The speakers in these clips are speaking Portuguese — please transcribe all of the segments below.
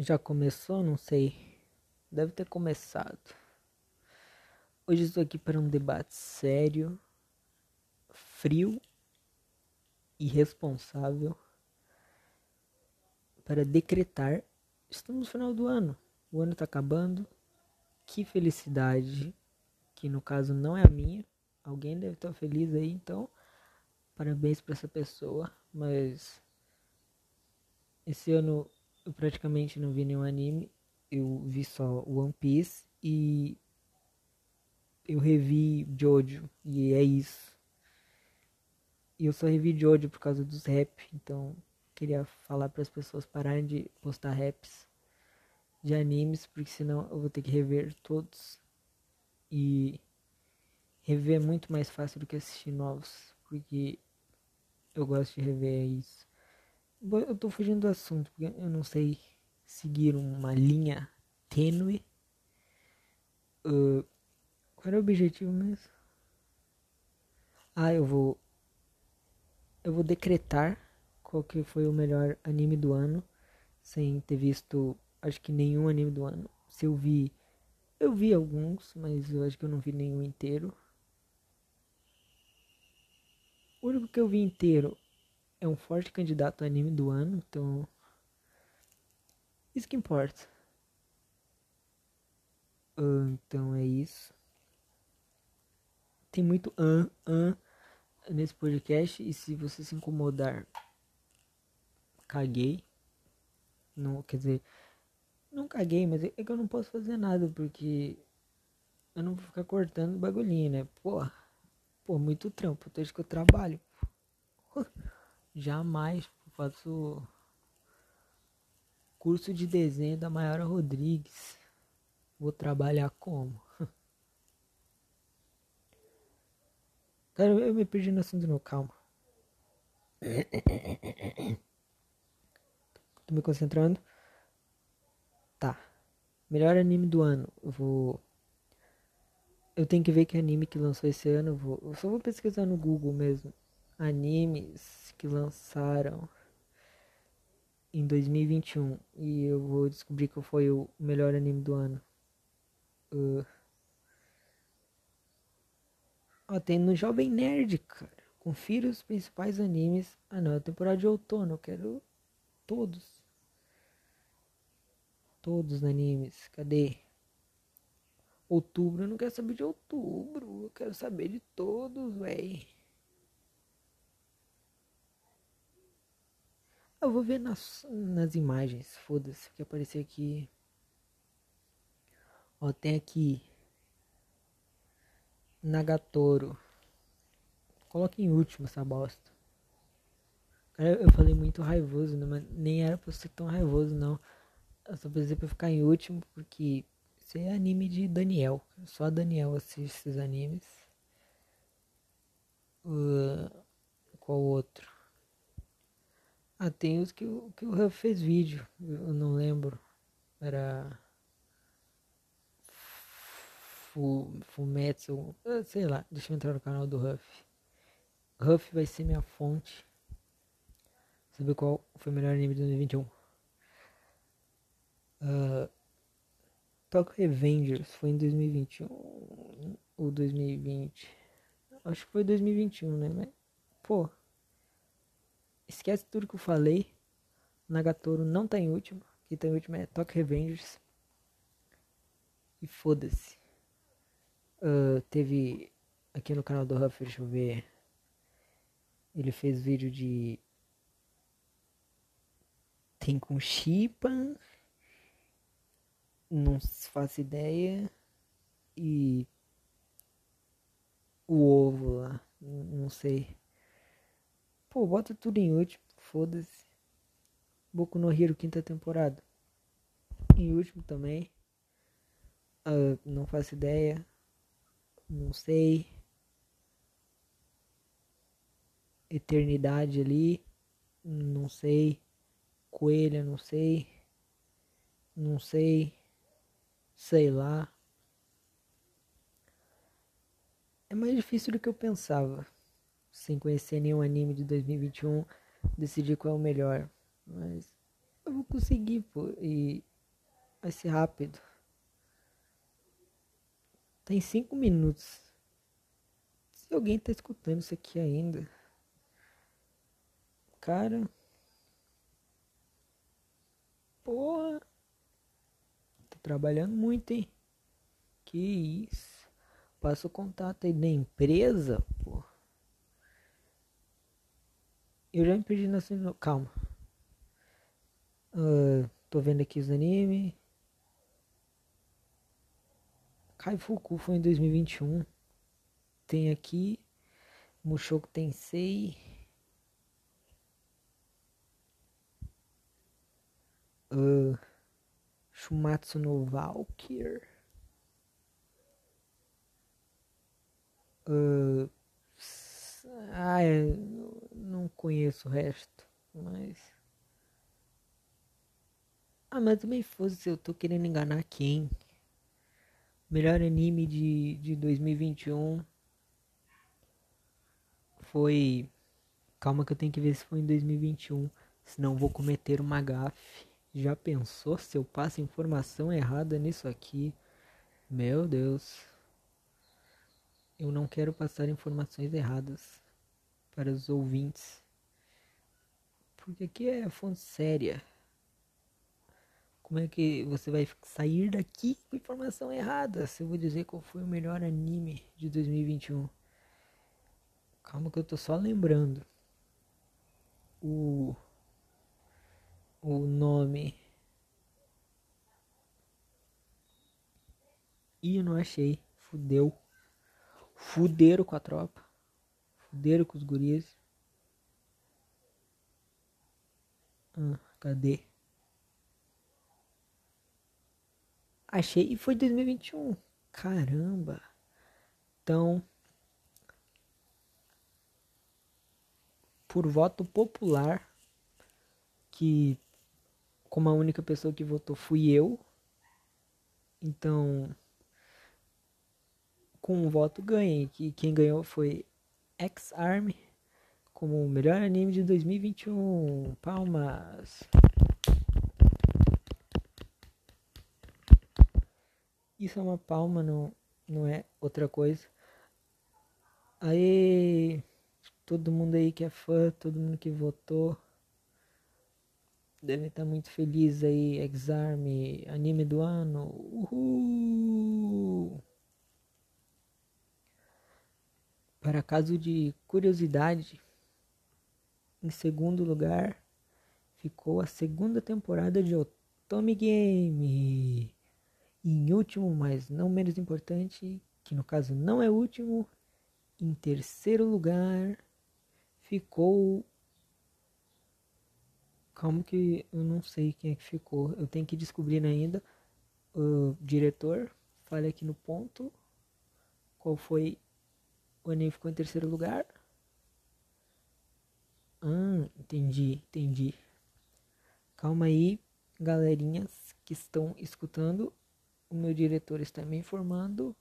Já começou? Não sei. Deve ter começado. Hoje estou aqui para um debate sério, frio e responsável para decretar. Estamos no final do ano. O ano está acabando. Que felicidade, que no caso não é a minha. Alguém deve estar feliz aí, então parabéns para essa pessoa. Mas esse ano eu praticamente não vi nenhum anime. Eu vi só One Piece e eu revi Jojo e é isso. E eu só revi Jojo por causa dos rap, então queria falar para as pessoas pararem de postar raps de animes, porque senão eu vou ter que rever todos. E rever é muito mais fácil do que assistir novos, porque eu gosto de rever isso. Eu tô fugindo do assunto, porque eu não sei seguir uma linha tênue. Uh, qual era o objetivo mesmo? Ah, eu vou. Eu vou decretar qual que foi o melhor anime do ano. Sem ter visto, acho que nenhum anime do ano. Se eu vi. Eu vi alguns, mas eu acho que eu não vi nenhum inteiro. O único que eu vi inteiro é um forte candidato a anime do ano, então. Isso que importa. Uh, então é isso. Tem muito an, an nesse podcast. E se você se incomodar, caguei. Não, quer dizer, não caguei, mas é que eu não posso fazer nada porque eu não vou ficar cortando bagulhinho, né? Pô, pô, muito trampo, desde que eu trabalho. Jamais faço curso de desenho da Maiora Rodrigues. Vou trabalhar como? Cara, eu me perdi no assunto não, calma. Tô me concentrando. Tá. Melhor anime do ano. Eu vou. Eu tenho que ver que anime que lançou esse ano. Eu, vou... eu só vou pesquisar no Google mesmo animes que lançaram em 2021 e eu vou descobrir qual foi o melhor anime do ano. Uh... Ó, tem no Jovem Nerd, cara. Confira os principais animes. Ah não, é temporada de outono, eu quero todos. Todos os animes. Cadê? Outubro, eu não quero saber de outubro. Eu quero saber de todos, véi. Eu vou ver nas, nas imagens, foda-se, que aparecer aqui. Ó, tem aqui. Nagatoro. Coloque em último essa bosta. Cara, eu falei muito raivoso, né? Mas nem era pra ser tão raivoso, não. Eu só precisei pra ficar em último, porque isso é anime de Daniel. Só Daniel assiste esses animes. Uh, qual outro? Ah, tem os que, que o Huff fez vídeo, eu não lembro. Era. Fumetsu, ah, sei lá, deixa eu entrar no canal do Huff. Huff vai ser minha fonte. Saber qual foi o melhor anime de 2021. Uh, Tokyo Revengers foi em 2021 ou 2020. Acho que foi 2021, né? Mas, pô, Esquece tudo que eu falei. Nagatoro não tá em último. Quem tá em último é Tokyo Revengers. E foda-se. Uh, teve aqui no canal do Huff, deixa eu ver. Ele fez vídeo de. Tem com Chipa. Não faço ideia. E. O ovo lá. Não sei. Pô, bota tudo em último, foda-se. Boku no Hero, quinta temporada. Em último também. Uh, não faço ideia. Não sei. Eternidade ali. Não sei. Coelha, não sei. Não sei. Sei lá. É mais difícil do que eu pensava sem conhecer nenhum anime de 2021, decidir qual é o melhor. Mas eu vou conseguir, pô. E vai ser rápido. Tem cinco minutos. Se alguém tá escutando isso aqui ainda. Cara. Porra. Tô trabalhando muito, hein? Que isso. Passa o contato aí da empresa, pô. Eu já me perdi na Calma. Uh, tô vendo aqui os animes. Kaifuku foi em 2021. Tem aqui Mushoku Tensei. Uh, Shumatsu no Valkyr. Uh, ah, não conheço o resto, mas. Ah, mas também fosse, eu tô querendo enganar quem? Melhor anime de, de 2021 foi. Calma que eu tenho que ver se foi em 2021. Senão vou cometer uma gafe. Já pensou se eu passo informação errada nisso aqui? Meu Deus. Eu não quero passar informações erradas para os ouvintes. Porque aqui é fonte séria. Como é que você vai sair daqui com informação errada? Se eu vou dizer qual foi o melhor anime de 2021. Calma que eu tô só lembrando. O o nome. Ih, não achei. Fudeu. Fuderam com a tropa. Fuderam com os guris. Ah, cadê? Achei e foi 2021. Caramba. Então, por voto popular, que como a única pessoa que votou fui eu. Então, com um voto ganhei, que quem ganhou foi X-Arm como o melhor anime de 2021. Palmas. Isso é uma palma, não, não é outra coisa. Aí, todo mundo aí que é fã, todo mundo que votou, deve estar muito feliz aí. Exarm, anime do ano. Uhul! Para caso de curiosidade, em segundo lugar ficou a segunda temporada de Otome Game. E em último, mas não menos importante, que no caso não é último, em terceiro lugar ficou. Calma que eu não sei quem é que ficou. Eu tenho que descobrir ainda. O diretor, fale aqui no ponto. Qual foi o anime ficou em terceiro lugar? Ah, entendi, entendi. Calma aí, galerinhas que estão escutando. O meu diretor está me informando.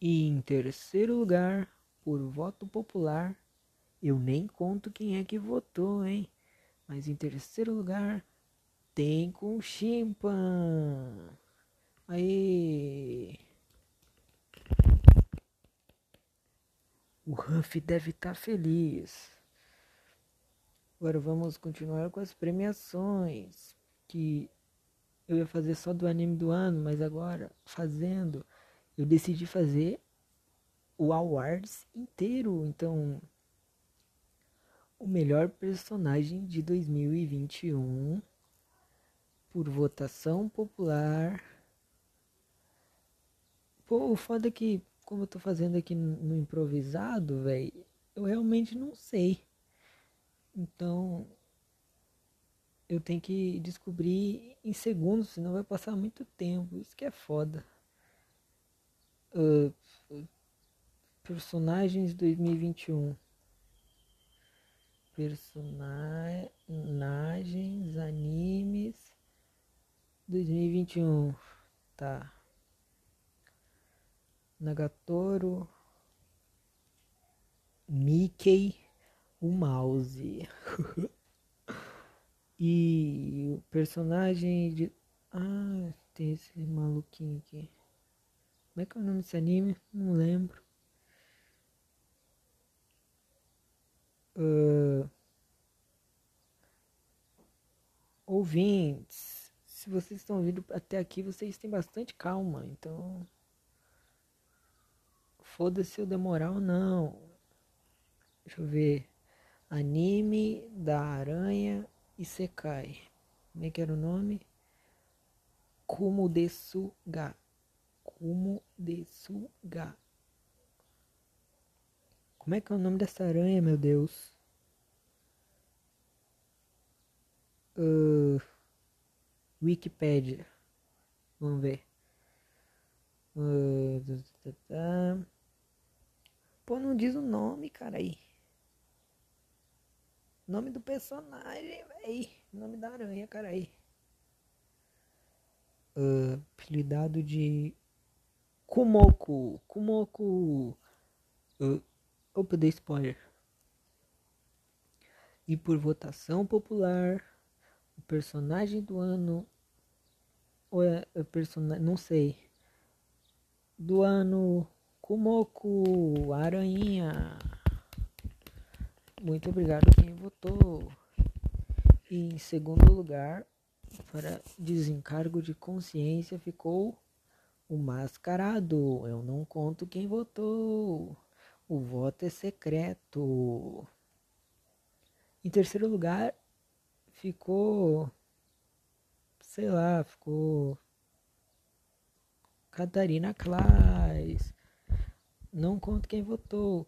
E em terceiro lugar, por voto popular, eu nem conto quem é que votou, hein? Mas em terceiro lugar, tem com Chimpan. Aí. O Huff deve estar tá feliz. Agora vamos continuar com as premiações. Que eu ia fazer só do anime do ano, mas agora fazendo, eu decidi fazer o Awards inteiro. Então, o melhor personagem de 2021 por votação popular. Pô, o foda é que como eu tô fazendo aqui no improvisado, velho, eu realmente não sei. Então, eu tenho que descobrir em segundos, senão vai passar muito tempo. Isso que é foda. Uh, personagens 2021. Personagens, animes 2021. Tá. Nagatoro, Mickey, o mouse. e o personagem de Ah, tem esse maluquinho aqui. Como é que é o nome desse anime? Não lembro. Uh, ouvintes, se vocês estão vindo até aqui, vocês têm bastante calma, então foda-se eu demorar ou não. Deixa eu ver. Anime da Aranha e Sekai. Como é que era o nome? Kumo Desuga. Kumo Desuga. Como é que é o nome dessa aranha, meu Deus? Uh, Wikipedia. Vamos ver. Uh, Pô, não diz o nome, cara aí. Nome do personagem, véi. Nome da aranha, cara aí. Uh, apelidado de Kumoko. Kumoko. Uh, opa, dei spoiler. E por votação popular, o personagem do ano. Ou é, é. Não sei. Do ano Kumoko, Aranha. Muito obrigado quem votou. E em segundo lugar, para desencargo de consciência, ficou o mascarado. Eu não conto quem votou. O voto é secreto. Em terceiro lugar, ficou. Sei lá, ficou. Catarina Claes. Não conto quem votou.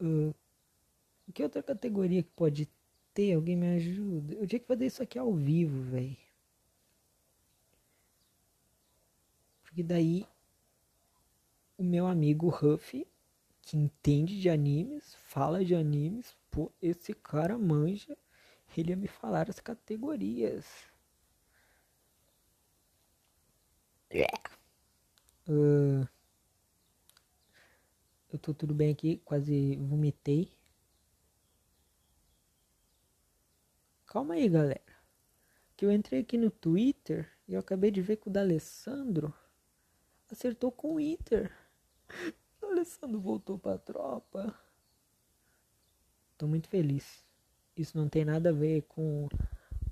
Uh, que outra categoria que pode ter? Alguém me ajuda? Eu tinha que fazer isso aqui ao vivo, velho. Porque daí o meu amigo Huff, que entende de animes, fala de animes, pô, esse cara manja, ele ia me falar as categorias. Uh, eu tô tudo bem aqui, quase vomitei. Calma aí, galera. Que eu entrei aqui no Twitter e eu acabei de ver que o D'Alessandro acertou com o Inter. O Alessandro voltou pra tropa. Tô muito feliz. Isso não tem nada a ver com,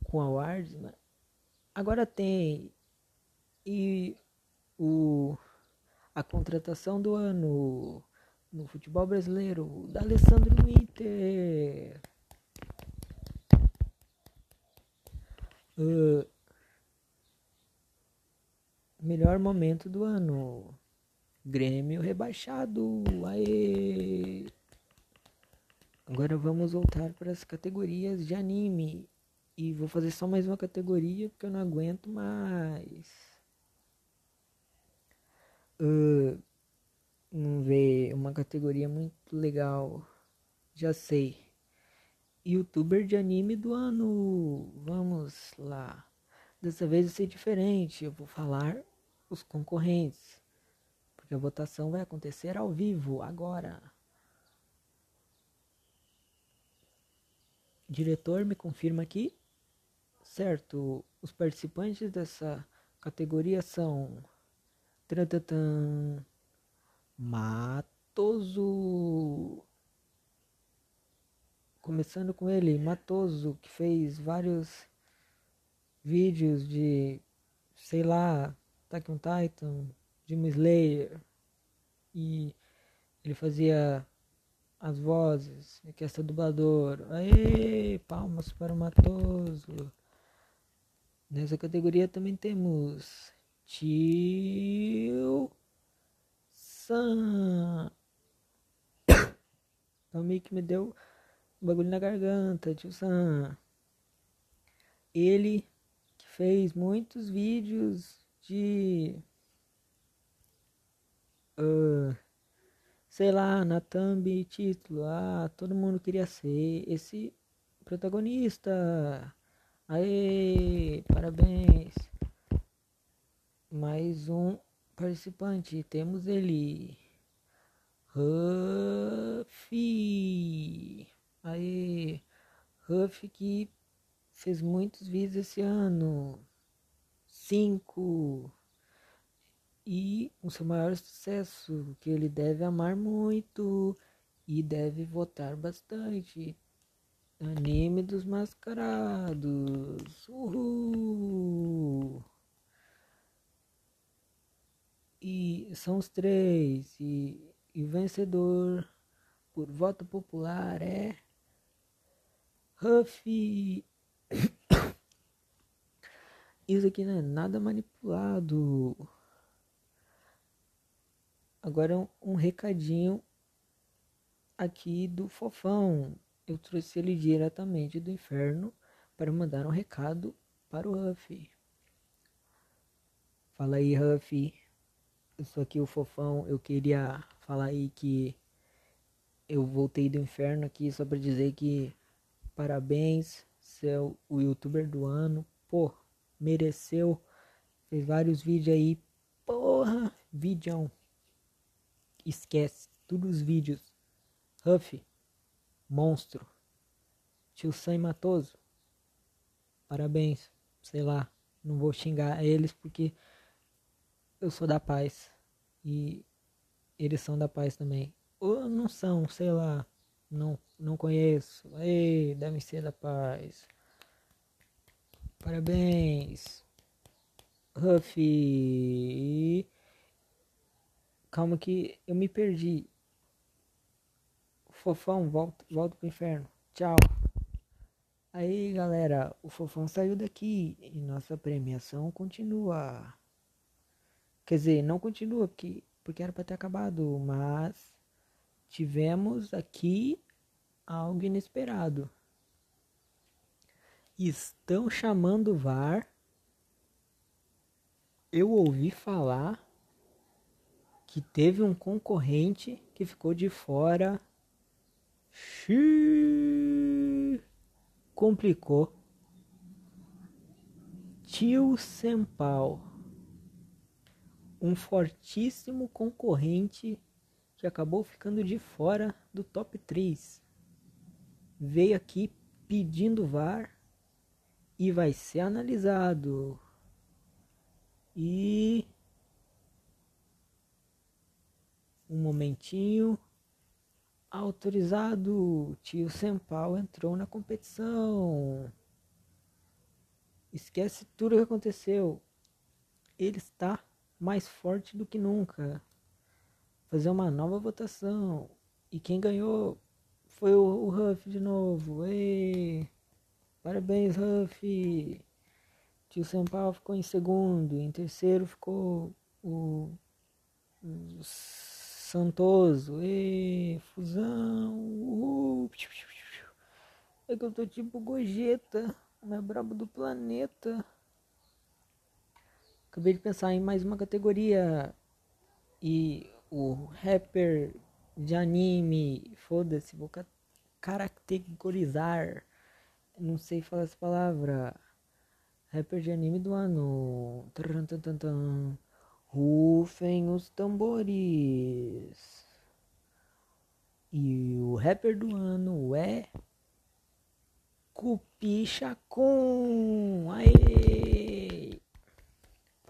com awards, mas agora tem. E o, a contratação do ano no futebol brasileiro, da Alessandro Inter. Uh, melhor momento do ano. Grêmio rebaixado. Aê! Agora vamos voltar para as categorias de anime. E vou fazer só mais uma categoria porque eu não aguento mais. Uh, Vamos ver uma categoria muito legal. Já sei. Youtuber de anime do ano. Vamos lá. Dessa vez vai ser diferente. Eu vou falar os concorrentes. Porque a votação vai acontecer ao vivo agora. Diretor me confirma aqui. Certo. Os participantes dessa categoria são. Matoso. Começando com ele, Matoso, que fez vários vídeos de, sei lá, Attack on Titan, Demon Slayer. E ele fazia as vozes, que essa dublador. Aê, palmas para o Matoso. Nessa categoria também temos Tio Sam. Então meio que me deu um bagulho na garganta, tio Sam. Ele fez muitos vídeos de. Uh, sei lá, na thumb título. Ah, todo mundo queria ser esse protagonista. Aê, parabéns. Mais um participante, temos ele. Ruff. Aí, Ruff que fez muitos vídeos esse ano. 5 e o seu maior sucesso, que ele deve amar muito e deve votar bastante. Anime dos Mascarados. Uhul! E são os três. E, e o vencedor por voto popular é Huffy. Isso aqui não é nada manipulado. Agora um, um recadinho aqui do fofão. Eu trouxe ele diretamente do inferno para mandar um recado para o Huffy. Fala aí, Huffy. Eu sou aqui o fofão. Eu queria falar aí que eu voltei do inferno aqui só para dizer que parabéns, você é o youtuber do ano. Pô, mereceu. Fez vários vídeos aí. Porra, vídeo. Esquece, todos os vídeos. Huff, monstro. Tio Sam Matoso. Parabéns. Sei lá, não vou xingar eles porque eu sou da paz. E eles são da paz também. Ou não são, sei lá. Não, não conheço. Ei, devem ser da paz. Parabéns. Huffy. Calma que eu me perdi. Fofão, volta, volta pro inferno. Tchau. Aí, galera, o Fofão saiu daqui e nossa premiação continua. Quer dizer, não continua porque, porque era para ter acabado, mas tivemos aqui algo inesperado. Estão chamando o VAR. Eu ouvi falar que teve um concorrente que ficou de fora. Xiii, complicou. Tio Sempal, um fortíssimo concorrente que acabou ficando de fora do top 3. Veio aqui pedindo VAR e vai ser analisado. E um momentinho. Autorizado, tio Sempal entrou na competição. Esquece tudo o que aconteceu. Ele está mais forte do que nunca fazer uma nova votação. E quem ganhou foi o, o Huff de novo. Ei! Parabéns, Huff! Tio São Paulo ficou em segundo. Em terceiro ficou o, o Santoso. Ei! Fusão! Uh, é que eu tô tipo Gogeta, o mais brabo do planeta. Acabei de pensar em mais uma categoria. E o rapper de anime, foda-se, vou caracterizar, não sei falar essa palavra. Rapper de anime do ano. Rufem os tambores. E o rapper do ano é Cupi Chacun. Aê!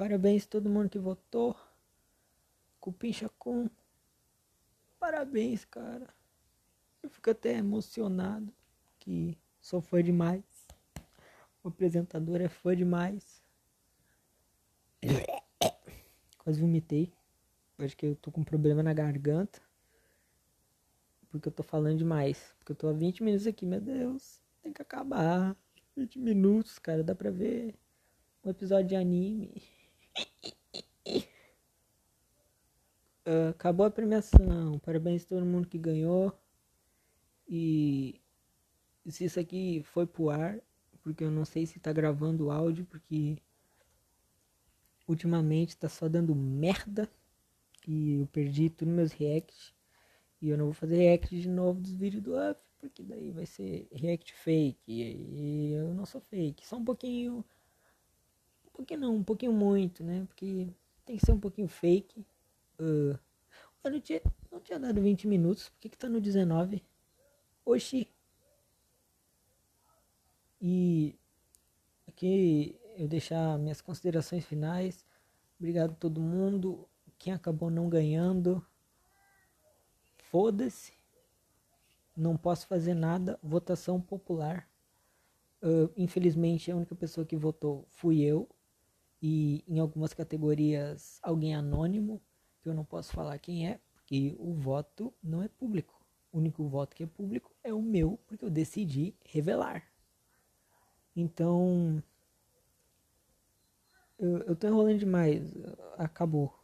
Parabéns a todo mundo que votou. Cupincha com. Parabéns, cara. Eu fico até emocionado que sou fã demais. O apresentador é fã demais. Quase vomitei. Acho que eu tô com um problema na garganta. Porque eu tô falando demais. Porque eu tô há 20 minutos aqui, meu Deus. Tem que acabar. 20 minutos, cara. Dá pra ver um episódio de anime. Uh, acabou a premiação. Parabéns a todo mundo que ganhou. E se isso aqui foi pro ar, porque eu não sei se tá gravando o áudio, porque ultimamente tá só dando merda. E eu perdi todos meus reacts. E eu não vou fazer react de novo dos vídeos do Up, porque daí vai ser react fake. E eu não sou fake. Só um pouquinho. Pouquinho não, um pouquinho muito, né? Porque tem que ser um pouquinho fake Uh, eu não tinha, não tinha dado 20 minutos. Por que, que tá no 19? Oxi. E aqui eu deixar minhas considerações finais. Obrigado a todo mundo. Quem acabou não ganhando, foda-se. Não posso fazer nada. Votação popular. Uh, infelizmente, a única pessoa que votou fui eu. E em algumas categorias, alguém anônimo, que eu não posso falar quem é, porque o voto não é público. O único voto que é público é o meu, porque eu decidi revelar. Então, eu, eu tô enrolando demais. Acabou.